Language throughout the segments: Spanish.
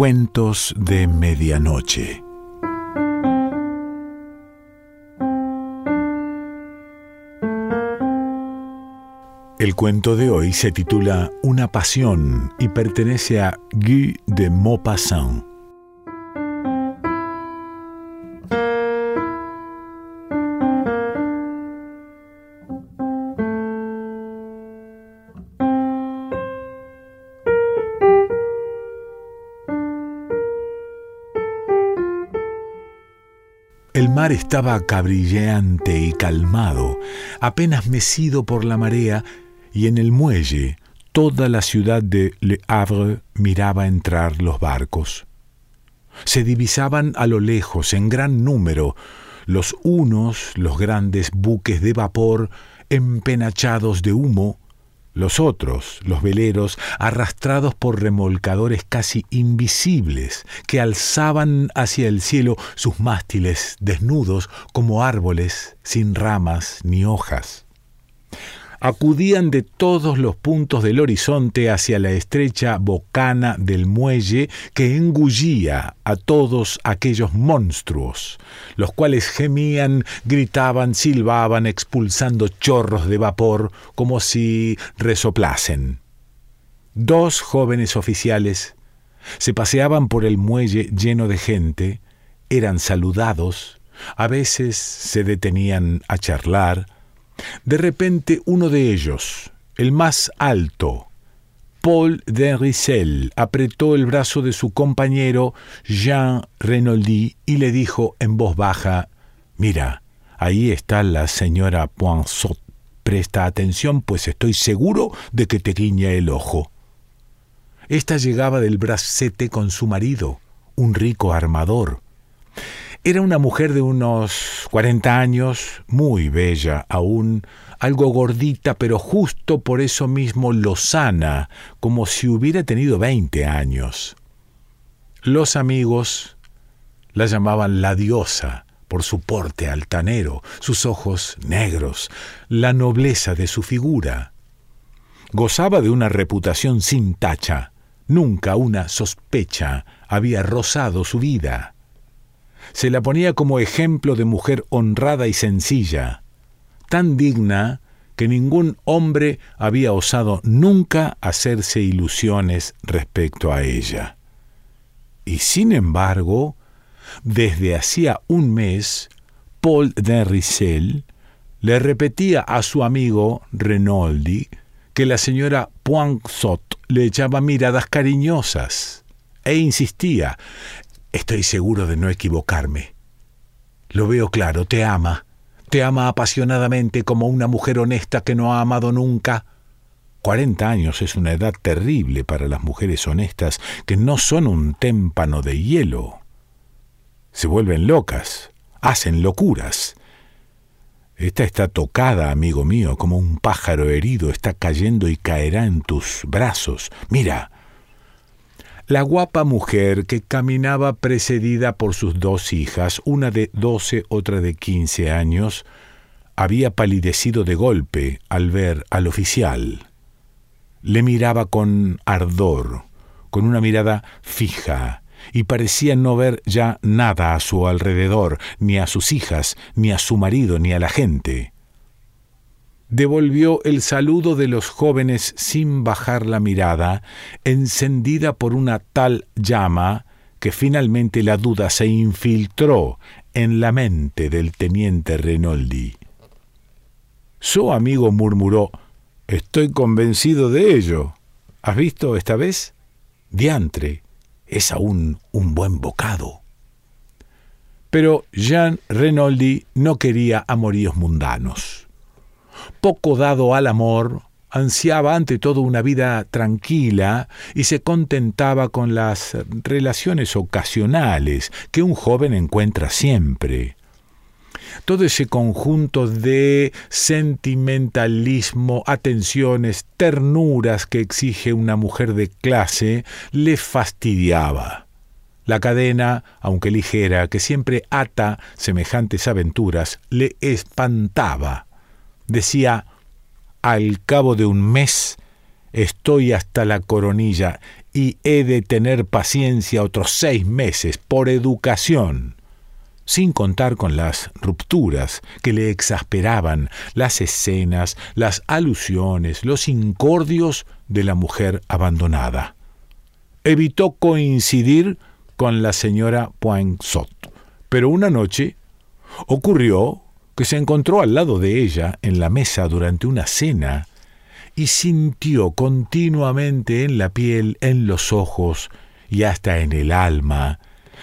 Cuentos de Medianoche. El cuento de hoy se titula Una pasión y pertenece a Guy de Maupassant. Estaba cabrilleante y calmado, apenas mecido por la marea, y en el muelle toda la ciudad de Le Havre miraba entrar los barcos. Se divisaban a lo lejos, en gran número, los unos, los grandes buques de vapor empenachados de humo, los otros, los veleros, arrastrados por remolcadores casi invisibles, que alzaban hacia el cielo sus mástiles desnudos como árboles sin ramas ni hojas acudían de todos los puntos del horizonte hacia la estrecha bocana del muelle que engullía a todos aquellos monstruos, los cuales gemían, gritaban, silbaban, expulsando chorros de vapor como si resoplasen. Dos jóvenes oficiales se paseaban por el muelle lleno de gente, eran saludados, a veces se detenían a charlar, de repente uno de ellos, el más alto, Paul de apretó el brazo de su compañero Jean Renoldy y le dijo en voz baja, Mira, ahí está la señora Poinsot. Presta atención, pues estoy seguro de que te guiña el ojo. Esta llegaba del bracete con su marido, un rico armador. Era una mujer de unos 40 años, muy bella aún, algo gordita, pero justo por eso mismo lozana, como si hubiera tenido 20 años. Los amigos la llamaban la diosa por su porte altanero, sus ojos negros, la nobleza de su figura. Gozaba de una reputación sin tacha, nunca una sospecha había rozado su vida se la ponía como ejemplo de mujer honrada y sencilla, tan digna que ningún hombre había osado nunca hacerse ilusiones respecto a ella. Y sin embargo, desde hacía un mes, Paul de Rissel le repetía a su amigo Renoldi que la señora Poinsot le echaba miradas cariñosas e insistía Estoy seguro de no equivocarme. Lo veo claro, te ama. Te ama apasionadamente como una mujer honesta que no ha amado nunca. Cuarenta años es una edad terrible para las mujeres honestas que no son un témpano de hielo. Se vuelven locas, hacen locuras. Esta está tocada, amigo mío, como un pájaro herido está cayendo y caerá en tus brazos. Mira, la guapa mujer que caminaba precedida por sus dos hijas, una de doce, otra de quince años, había palidecido de golpe al ver al oficial. Le miraba con ardor, con una mirada fija, y parecía no ver ya nada a su alrededor, ni a sus hijas, ni a su marido, ni a la gente devolvió el saludo de los jóvenes sin bajar la mirada, encendida por una tal llama que finalmente la duda se infiltró en la mente del teniente Renoldi. Su amigo murmuró Estoy convencido de ello. ¿Has visto esta vez? Diantre, es aún un buen bocado. Pero Jean Renoldi no quería amoríos mundanos poco dado al amor, ansiaba ante todo una vida tranquila y se contentaba con las relaciones ocasionales que un joven encuentra siempre. Todo ese conjunto de sentimentalismo, atenciones, ternuras que exige una mujer de clase le fastidiaba. La cadena, aunque ligera, que siempre ata semejantes aventuras, le espantaba decía, al cabo de un mes estoy hasta la coronilla y he de tener paciencia otros seis meses por educación, sin contar con las rupturas que le exasperaban, las escenas, las alusiones, los incordios de la mujer abandonada. Evitó coincidir con la señora Poinsot, pero una noche ocurrió que se encontró al lado de ella en la mesa durante una cena y sintió continuamente en la piel, en los ojos y hasta en el alma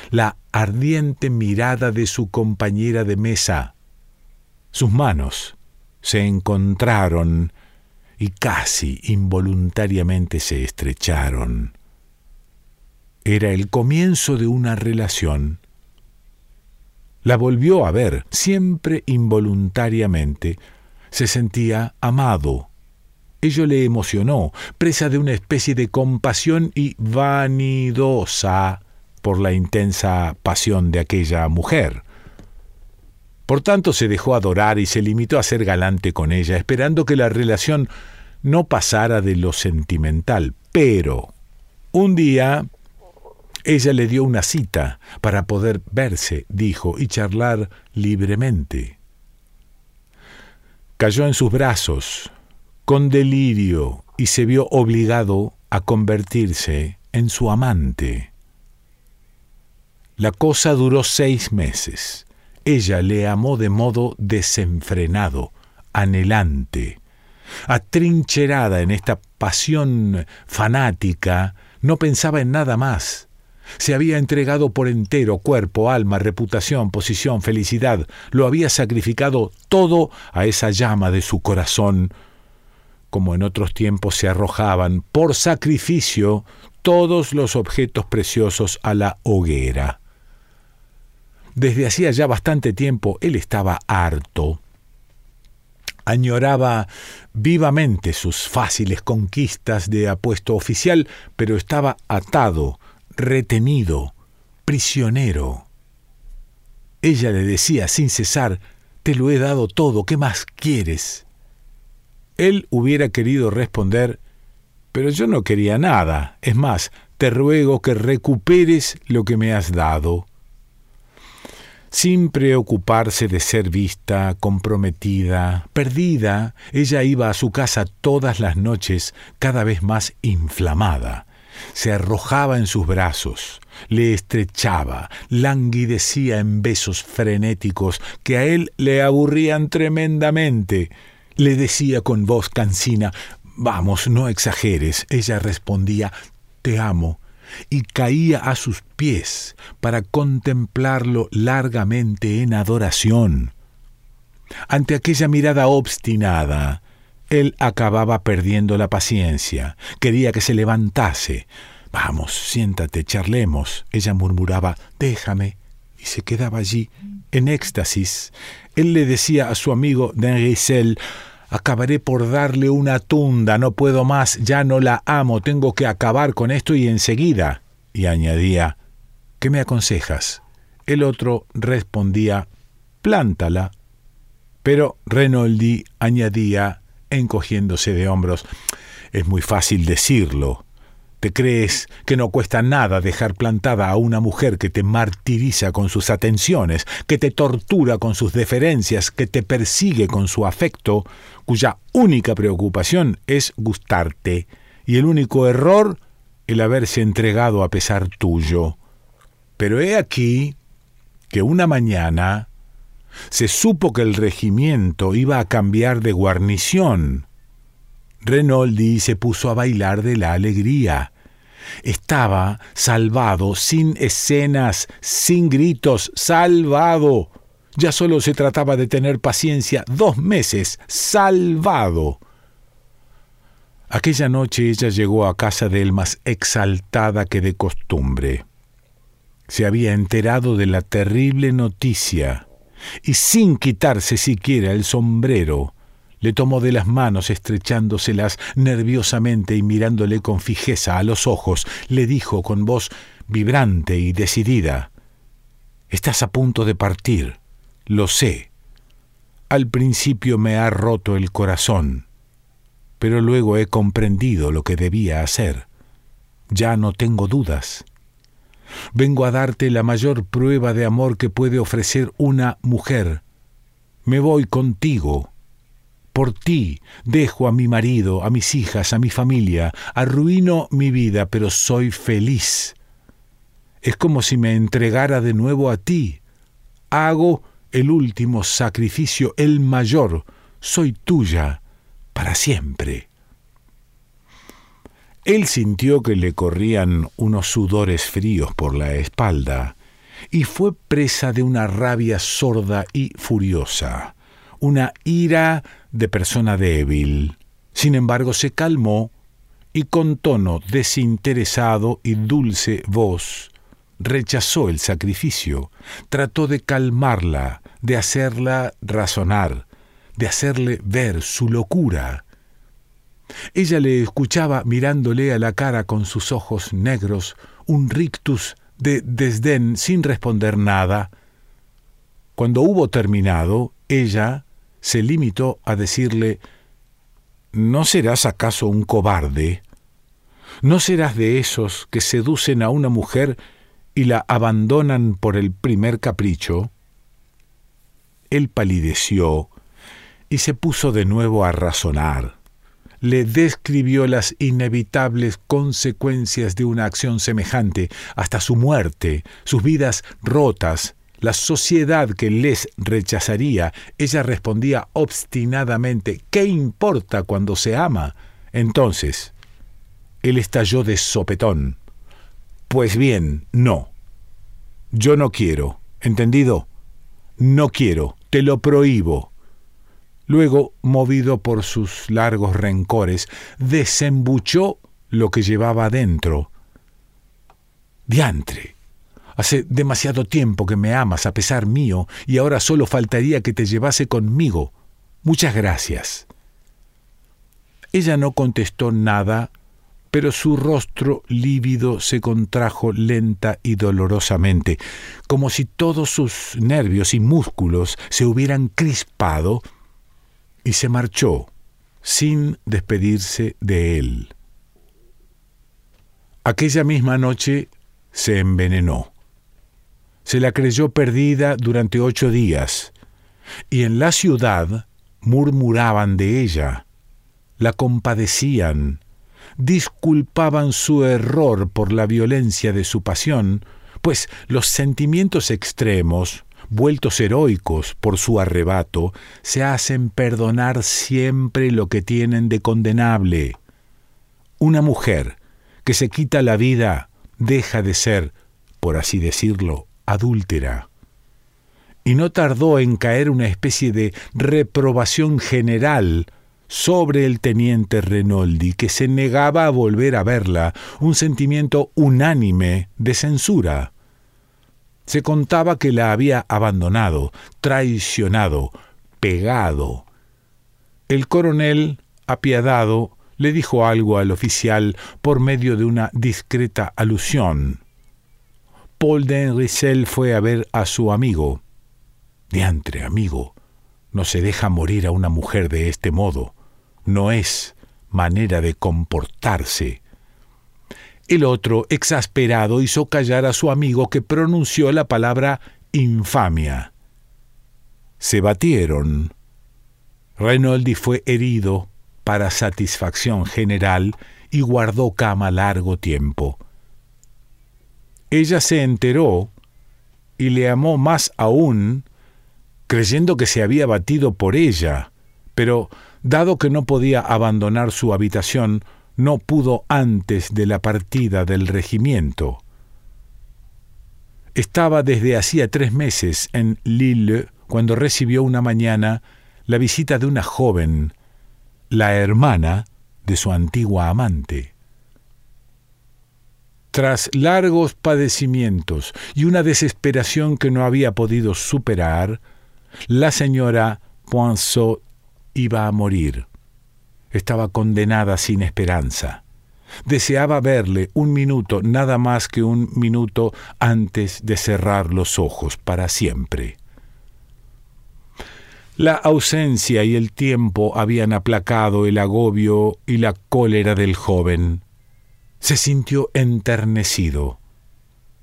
la ardiente mirada de su compañera de mesa. Sus manos se encontraron y casi involuntariamente se estrecharon. Era el comienzo de una relación. La volvió a ver, siempre involuntariamente. Se sentía amado, Ello le emocionó, presa de una especie de compasión y vanidosa por la intensa pasión de aquella mujer. Por tanto, se dejó adorar y se limitó a ser galante con ella, esperando que la relación no pasara de lo sentimental. Pero un día ella le dio una cita para poder verse, dijo, y charlar libremente. Cayó en sus brazos, con delirio y se vio obligado a convertirse en su amante. La cosa duró seis meses. Ella le amó de modo desenfrenado, anhelante. Atrincherada en esta pasión fanática, no pensaba en nada más. Se había entregado por entero cuerpo, alma, reputación, posición, felicidad. Lo había sacrificado todo a esa llama de su corazón como en otros tiempos se arrojaban por sacrificio todos los objetos preciosos a la hoguera. Desde hacía ya bastante tiempo él estaba harto. Añoraba vivamente sus fáciles conquistas de apuesto oficial, pero estaba atado, retenido, prisionero. Ella le decía sin cesar, Te lo he dado todo, ¿qué más quieres? Él hubiera querido responder, pero yo no quería nada. Es más, te ruego que recuperes lo que me has dado. Sin preocuparse de ser vista, comprometida, perdida, ella iba a su casa todas las noches cada vez más inflamada. Se arrojaba en sus brazos, le estrechaba, languidecía en besos frenéticos que a él le aburrían tremendamente le decía con voz cansina, Vamos, no exageres. Ella respondía, Te amo, y caía a sus pies para contemplarlo largamente en adoración. Ante aquella mirada obstinada, él acababa perdiendo la paciencia, quería que se levantase. Vamos, siéntate, charlemos. Ella murmuraba, Déjame, y se quedaba allí, en éxtasis. Él le decía a su amigo d'Henrizel, acabaré por darle una tunda, no puedo más, ya no la amo, tengo que acabar con esto y enseguida. Y añadía, ¿qué me aconsejas? El otro respondía, plántala. Pero Renoldi añadía, encogiéndose de hombros, es muy fácil decirlo, ¿Te crees que no cuesta nada dejar plantada a una mujer que te martiriza con sus atenciones, que te tortura con sus deferencias, que te persigue con su afecto, cuya única preocupación es gustarte, y el único error el haberse entregado a pesar tuyo? Pero he aquí que una mañana se supo que el regimiento iba a cambiar de guarnición, Renoldi se puso a bailar de la alegría. Estaba salvado, sin escenas, sin gritos, salvado. Ya solo se trataba de tener paciencia. Dos meses, salvado. Aquella noche ella llegó a casa de él más exaltada que de costumbre. Se había enterado de la terrible noticia y sin quitarse siquiera el sombrero, le tomó de las manos estrechándoselas nerviosamente y mirándole con fijeza a los ojos, le dijo con voz vibrante y decidida Estás a punto de partir, lo sé. Al principio me ha roto el corazón, pero luego he comprendido lo que debía hacer. ya no tengo dudas. Vengo a darte la mayor prueba de amor que puede ofrecer una mujer. Me voy contigo. Por ti dejo a mi marido, a mis hijas, a mi familia, arruino mi vida, pero soy feliz. Es como si me entregara de nuevo a ti. Hago el último sacrificio, el mayor. Soy tuya para siempre. Él sintió que le corrían unos sudores fríos por la espalda y fue presa de una rabia sorda y furiosa, una ira de persona débil. Sin embargo, se calmó y con tono desinteresado y dulce voz rechazó el sacrificio, trató de calmarla, de hacerla razonar, de hacerle ver su locura. Ella le escuchaba mirándole a la cara con sus ojos negros, un rictus de desdén sin responder nada. Cuando hubo terminado, ella se limitó a decirle ¿No serás acaso un cobarde? ¿No serás de esos que seducen a una mujer y la abandonan por el primer capricho? Él palideció y se puso de nuevo a razonar le describió las inevitables consecuencias de una acción semejante, hasta su muerte, sus vidas rotas, la sociedad que les rechazaría, ella respondía obstinadamente, ¿qué importa cuando se ama? Entonces, él estalló de sopetón. Pues bien, no. Yo no quiero, ¿entendido? No quiero, te lo prohíbo. Luego, movido por sus largos rencores, desembuchó lo que llevaba adentro. Diantre, hace demasiado tiempo que me amas a pesar mío, y ahora solo faltaría que te llevase conmigo. Muchas gracias. Ella no contestó nada, pero su rostro lívido se contrajo lenta y dolorosamente, como si todos sus nervios y músculos se hubieran crispado y se marchó sin despedirse de él. Aquella misma noche se envenenó. Se la creyó perdida durante ocho días, y en la ciudad murmuraban de ella, la compadecían, disculpaban su error por la violencia de su pasión, pues los sentimientos extremos vueltos heroicos por su arrebato, se hacen perdonar siempre lo que tienen de condenable. Una mujer que se quita la vida deja de ser, por así decirlo, adúltera. Y no tardó en caer una especie de reprobación general sobre el teniente Renoldi, que se negaba a volver a verla, un sentimiento unánime de censura. Se contaba que la había abandonado, traicionado, pegado. El coronel, apiadado, le dijo algo al oficial por medio de una discreta alusión. Paul de fue a ver a su amigo. Diantre, amigo, no se deja morir a una mujer de este modo. No es manera de comportarse. El otro, exasperado, hizo callar a su amigo que pronunció la palabra infamia. Se batieron. Renoldi fue herido para satisfacción general y guardó cama largo tiempo. Ella se enteró y le amó más aún, creyendo que se había batido por ella, pero dado que no podía abandonar su habitación, no pudo antes de la partida del regimiento. Estaba desde hacía tres meses en Lille cuando recibió una mañana la visita de una joven, la hermana de su antigua amante. Tras largos padecimientos y una desesperación que no había podido superar, la señora Poinsot iba a morir estaba condenada sin esperanza. Deseaba verle un minuto, nada más que un minuto antes de cerrar los ojos para siempre. La ausencia y el tiempo habían aplacado el agobio y la cólera del joven. se sintió enternecido.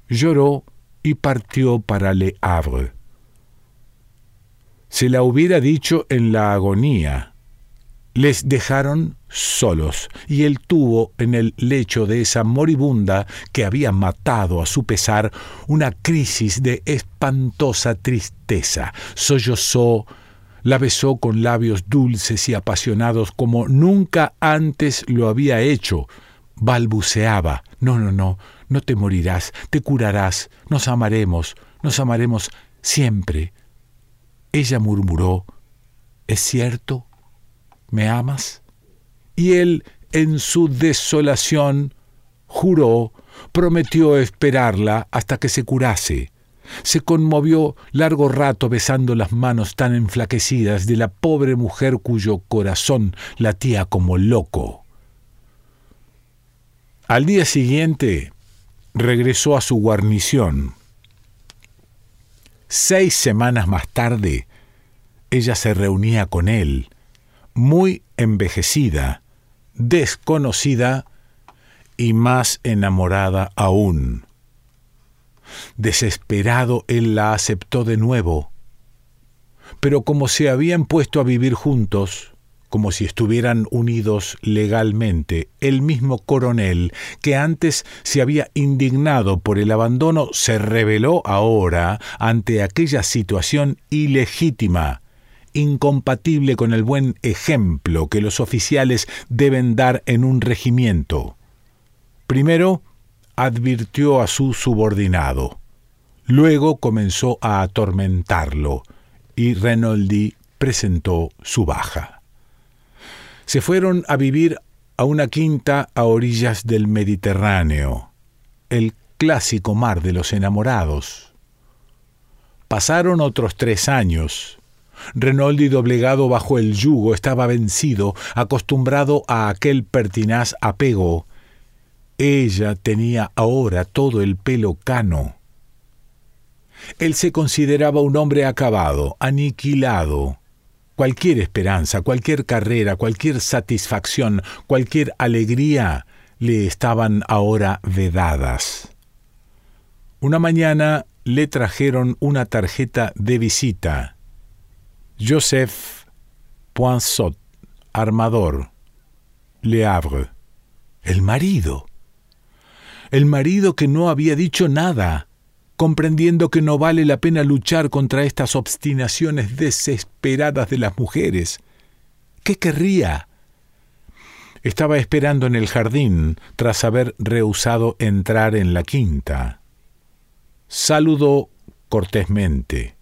Lloró y partió para Le Havre. Se la hubiera dicho en la agonía. Les dejaron solos, y él tuvo en el lecho de esa moribunda que había matado a su pesar una crisis de espantosa tristeza. Sollozó, la besó con labios dulces y apasionados como nunca antes lo había hecho. Balbuceaba, no, no, no, no te morirás, te curarás, nos amaremos, nos amaremos siempre. Ella murmuró, ¿Es cierto? ¿Me amas? Y él, en su desolación, juró, prometió esperarla hasta que se curase. Se conmovió largo rato besando las manos tan enflaquecidas de la pobre mujer cuyo corazón latía como loco. Al día siguiente regresó a su guarnición. Seis semanas más tarde, ella se reunía con él, muy envejecida, desconocida y más enamorada aún. Desesperado, él la aceptó de nuevo, pero como se habían puesto a vivir juntos, como si estuvieran unidos legalmente, el mismo coronel que antes se había indignado por el abandono se rebeló ahora ante aquella situación ilegítima incompatible con el buen ejemplo que los oficiales deben dar en un regimiento. Primero, advirtió a su subordinado. Luego comenzó a atormentarlo y Renoldi presentó su baja. Se fueron a vivir a una quinta a orillas del Mediterráneo, el clásico mar de los enamorados. Pasaron otros tres años Renoldi, doblegado bajo el yugo, estaba vencido, acostumbrado a aquel pertinaz apego. Ella tenía ahora todo el pelo cano. Él se consideraba un hombre acabado, aniquilado. Cualquier esperanza, cualquier carrera, cualquier satisfacción, cualquier alegría le estaban ahora vedadas. Una mañana le trajeron una tarjeta de visita. Joseph Poinsot, armador, Le Havre. El marido. El marido que no había dicho nada, comprendiendo que no vale la pena luchar contra estas obstinaciones desesperadas de las mujeres. ¿Qué querría? Estaba esperando en el jardín tras haber rehusado entrar en la quinta. Saludó cortésmente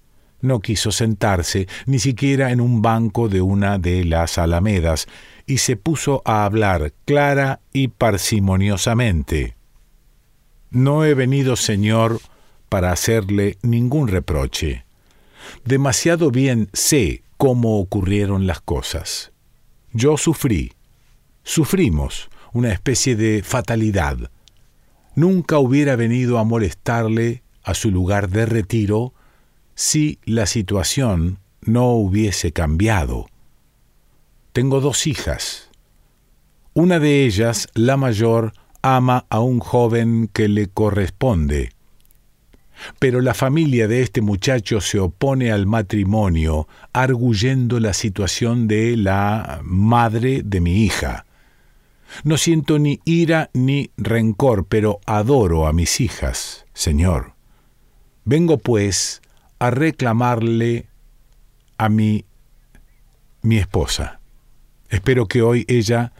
no quiso sentarse ni siquiera en un banco de una de las alamedas, y se puso a hablar clara y parsimoniosamente. No he venido, señor, para hacerle ningún reproche. Demasiado bien sé cómo ocurrieron las cosas. Yo sufrí, sufrimos una especie de fatalidad. Nunca hubiera venido a molestarle a su lugar de retiro si la situación no hubiese cambiado. Tengo dos hijas. Una de ellas, la mayor, ama a un joven que le corresponde. Pero la familia de este muchacho se opone al matrimonio, arguyendo la situación de la madre de mi hija. No siento ni ira ni rencor, pero adoro a mis hijas, Señor. Vengo, pues, a reclamarle a mi, mi esposa. Espero que hoy ella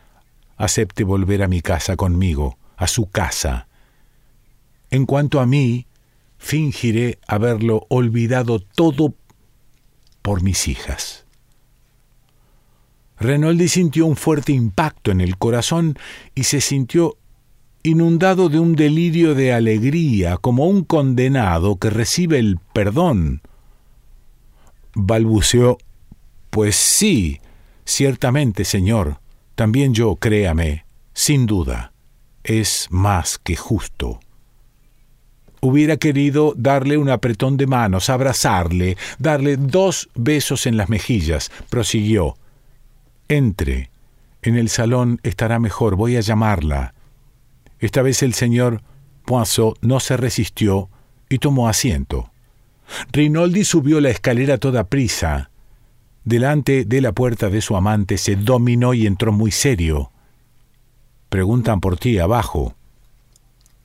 acepte volver a mi casa conmigo, a su casa. En cuanto a mí, fingiré haberlo olvidado todo por mis hijas. Renoldi sintió un fuerte impacto en el corazón y se sintió inundado de un delirio de alegría, como un condenado que recibe el perdón. Balbuceó Pues sí, ciertamente, señor, también yo, créame, sin duda, es más que justo. Hubiera querido darle un apretón de manos, abrazarle, darle dos besos en las mejillas. Prosiguió. Entre. En el salón estará mejor, voy a llamarla. Esta vez el señor Poinsot no se resistió y tomó asiento. Rinaldi subió la escalera toda prisa. Delante de la puerta de su amante se dominó y entró muy serio. Preguntan por ti abajo.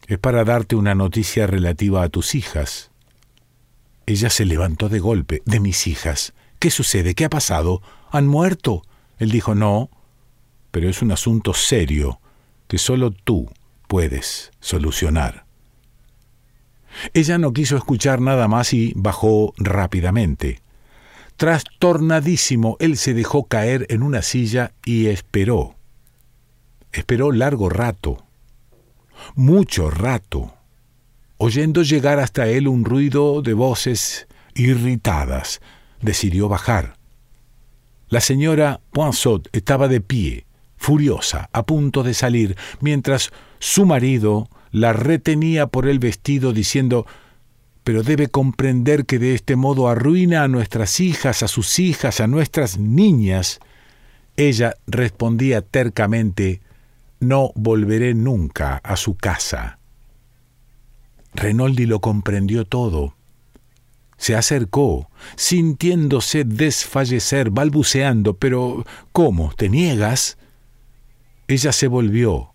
Es para darte una noticia relativa a tus hijas. Ella se levantó de golpe. ¿De mis hijas? ¿Qué sucede? ¿Qué ha pasado? ¿Han muerto? Él dijo, no, pero es un asunto serio que solo tú puedes solucionar. Ella no quiso escuchar nada más y bajó rápidamente. Trastornadísimo, él se dejó caer en una silla y esperó. Esperó largo rato, mucho rato, oyendo llegar hasta él un ruido de voces irritadas. Decidió bajar. La señora Poinsot estaba de pie, furiosa, a punto de salir, mientras su marido la retenía por el vestido diciendo pero debe comprender que de este modo arruina a nuestras hijas, a sus hijas, a nuestras niñas. Ella respondía tercamente No volveré nunca a su casa. Renoldi lo comprendió todo. Se acercó, sintiéndose desfallecer, balbuceando, pero ¿cómo? ¿Te niegas? Ella se volvió,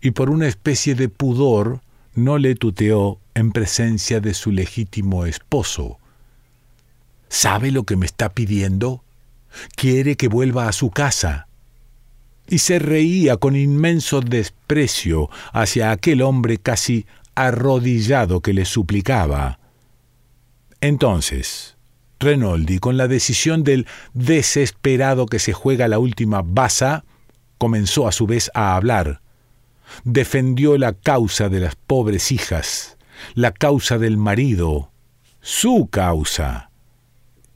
y por una especie de pudor no le tuteó en presencia de su legítimo esposo. ¿Sabe lo que me está pidiendo? Quiere que vuelva a su casa. Y se reía con inmenso desprecio hacia aquel hombre casi arrodillado que le suplicaba. Entonces, Renoldi, con la decisión del desesperado que se juega la última baza, comenzó a su vez a hablar defendió la causa de las pobres hijas, la causa del marido, su causa.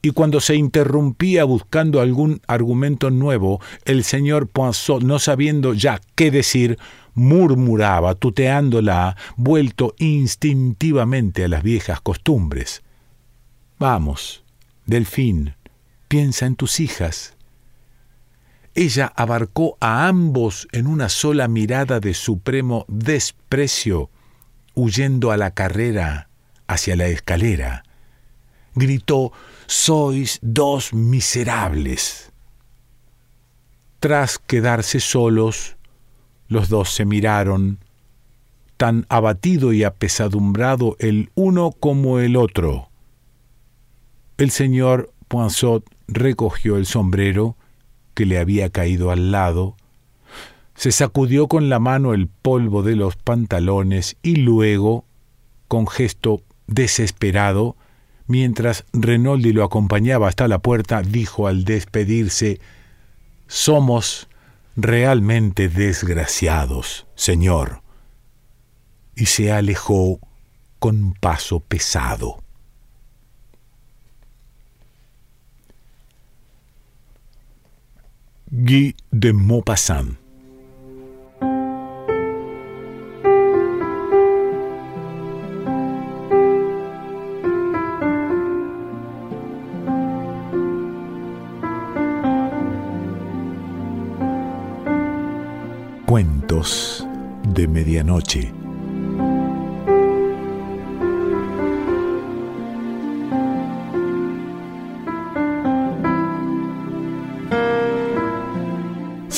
Y cuando se interrumpía buscando algún argumento nuevo, el señor Poinsot, no sabiendo ya qué decir, murmuraba, tuteándola, vuelto instintivamente a las viejas costumbres. Vamos, Delfín, piensa en tus hijas, ella abarcó a ambos en una sola mirada de supremo desprecio, huyendo a la carrera hacia la escalera. Gritó, Sois dos miserables. Tras quedarse solos, los dos se miraron, tan abatido y apesadumbrado el uno como el otro. El señor Poinsot recogió el sombrero, que le había caído al lado, se sacudió con la mano el polvo de los pantalones y luego, con gesto desesperado, mientras Renoldi lo acompañaba hasta la puerta, dijo al despedirse Somos realmente desgraciados, señor. Y se alejó con paso pesado. Guy de Maupassant. Cuentos de Medianoche.